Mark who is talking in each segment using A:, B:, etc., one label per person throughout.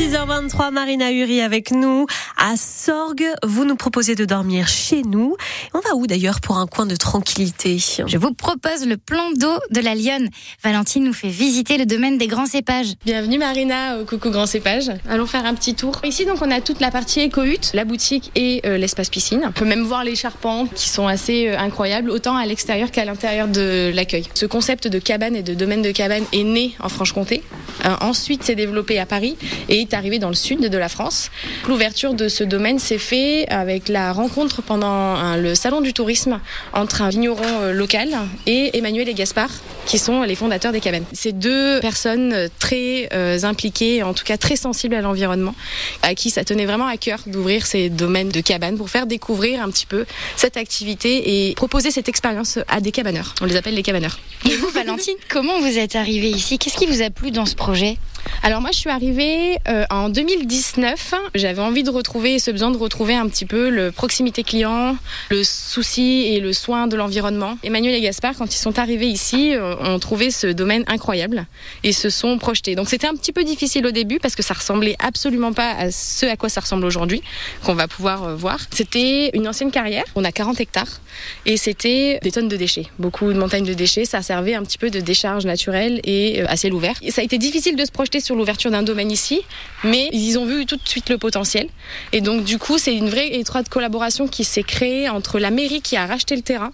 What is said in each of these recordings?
A: 6h23, Marina Uri avec nous. À Sorgue, vous nous proposez de dormir chez nous. On va où d'ailleurs pour un coin de tranquillité?
B: Je vous propose le plan d'eau de la Lyonne. Valentine nous fait visiter le domaine des grands cépages.
C: Bienvenue Marina au Coucou Grand Cépage. Allons faire un petit tour. Ici donc on a toute la partie éco-hutte, la boutique et euh, l'espace piscine. On peut même voir les charpentes qui sont assez euh, incroyables, autant à l'extérieur qu'à l'intérieur de l'accueil. Ce concept de cabane et de domaine de cabane est né en Franche-Comté. Euh, ensuite s'est développé à Paris et est arrivé dans le sud de la France. L'ouverture de ce domaine s'est fait avec la rencontre pendant un- le salon du tourisme entre un vigneron euh, local et Emmanuel et Gaspard, qui sont les fondateurs des cabanes. Ces deux personnes euh, très euh, impliquées, en tout cas très sensibles à l'environnement, à qui ça tenait vraiment à cœur d'ouvrir ces domaines de cabanes pour faire découvrir un petit peu cette activité et proposer cette expérience à des cabaneurs. On les appelle les cabaneurs.
B: Et vous, Valentine, comment vous êtes arrivée ici? Qu'est-ce qui vous a plu dans ce projet projet
C: alors moi je suis arrivée euh, en 2019. J'avais envie de retrouver ce besoin de retrouver un petit peu le proximité client, le souci et le soin de l'environnement. Emmanuel et Gaspard quand ils sont arrivés ici euh, ont trouvé ce domaine incroyable et se sont projetés. Donc c'était un petit peu difficile au début parce que ça ressemblait absolument pas à ce à quoi ça ressemble aujourd'hui qu'on va pouvoir euh, voir. C'était une ancienne carrière. On a 40 hectares et c'était des tonnes de déchets, beaucoup de montagnes de déchets. Ça servait un petit peu de décharge naturelle et à ciel ouvert. Et ça a été difficile de se projeter sur l'ouverture d'un domaine ici, mais ils ont vu tout de suite le potentiel. Et donc du coup, c'est une vraie étroite collaboration qui s'est créée entre la mairie qui a racheté le terrain,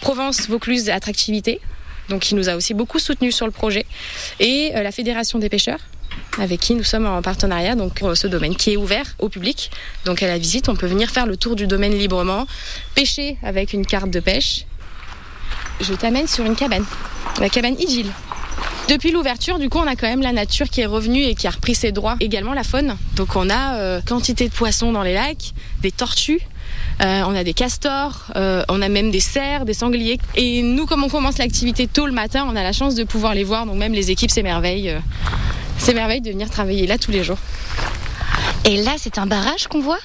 C: Provence Vaucluse Attractivité, donc qui nous a aussi beaucoup soutenus sur le projet, et euh, la Fédération des pêcheurs avec qui nous sommes en partenariat donc pour ce domaine qui est ouvert au public. Donc à la visite, on peut venir faire le tour du domaine librement, pêcher avec une carte de pêche. Je t'amène sur une cabane, la cabane Igil. Depuis l'ouverture, du coup, on a quand même la nature qui est revenue et qui a repris ses droits. Également la faune. Donc on a euh, quantité de poissons dans les lacs, des tortues. euh, on a des castors, euh, on a même des cerfs, des sangliers. Et nous, comme on commence l'activité tôt le matin, on a la chance de pouvoir les voir. Donc même les équipes s'émerveillent. s'émerveillent de venir travailler là tous les jours.
B: Et là, c'est un barrage qu'on voit?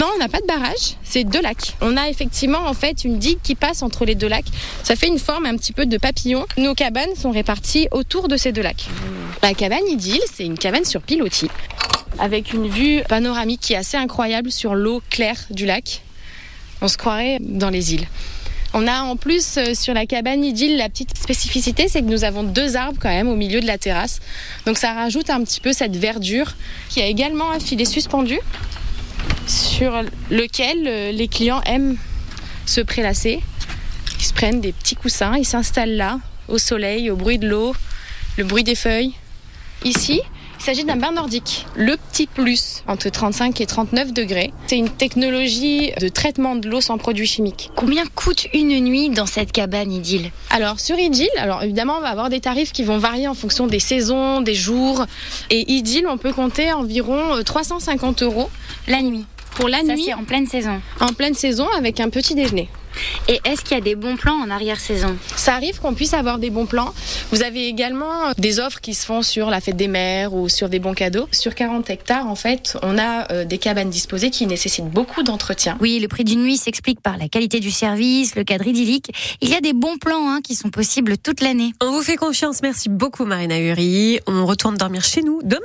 C: Non, on n'a pas de barrage, c'est deux lacs. On a effectivement en fait une digue qui passe entre les deux lacs. Ça fait une forme un petit peu de papillon. Nos cabanes sont réparties autour de ces deux lacs. La cabane idylle, c'est une cabane sur pilotis avec une vue panoramique qui est assez incroyable sur l'eau claire du lac. On se croirait dans les îles. On a en plus euh, sur la cabane idylle la petite spécificité, c'est que nous avons deux arbres quand même au milieu de la terrasse. Donc ça rajoute un petit peu cette verdure qui a également un filet suspendu sur lequel euh, les clients aiment se prélasser. Ils se prennent des petits coussins, ils s'installent là, au soleil, au bruit de l'eau, le bruit des feuilles. Ici, il s'agit d'un bain nordique. Le petit plus, entre 35 et 39 degrés. C'est une technologie de traitement de l'eau sans produits chimiques.
B: Combien coûte une nuit dans cette cabane idylle
C: Alors sur Idyll, alors évidemment on va avoir des tarifs qui vont varier en fonction des saisons, des jours. Et Idyll, on peut compter environ euh, 350 euros
B: La nuit.
C: Pour la
B: Ça,
C: nuit
B: c'est en pleine saison.
C: en pleine saison avec un petit déjeuner.
B: Et est-ce qu'il y a des bons plans en arrière-saison?
C: Ça arrive qu'on puisse avoir des bons plans. Vous avez également des offres qui se font sur la fête des mères ou sur des bons cadeaux. Sur 40 hectares, en fait, on a euh, des cabanes disposées qui nécessitent beaucoup d'entretien.
B: Oui, le prix d'une nuit s'explique par la qualité du service, le cadre idyllique. Il y a des bons plans hein, qui sont possibles toute l'année.
A: On vous fait confiance. Merci beaucoup, Marina Uri. On retourne dormir chez nous demain.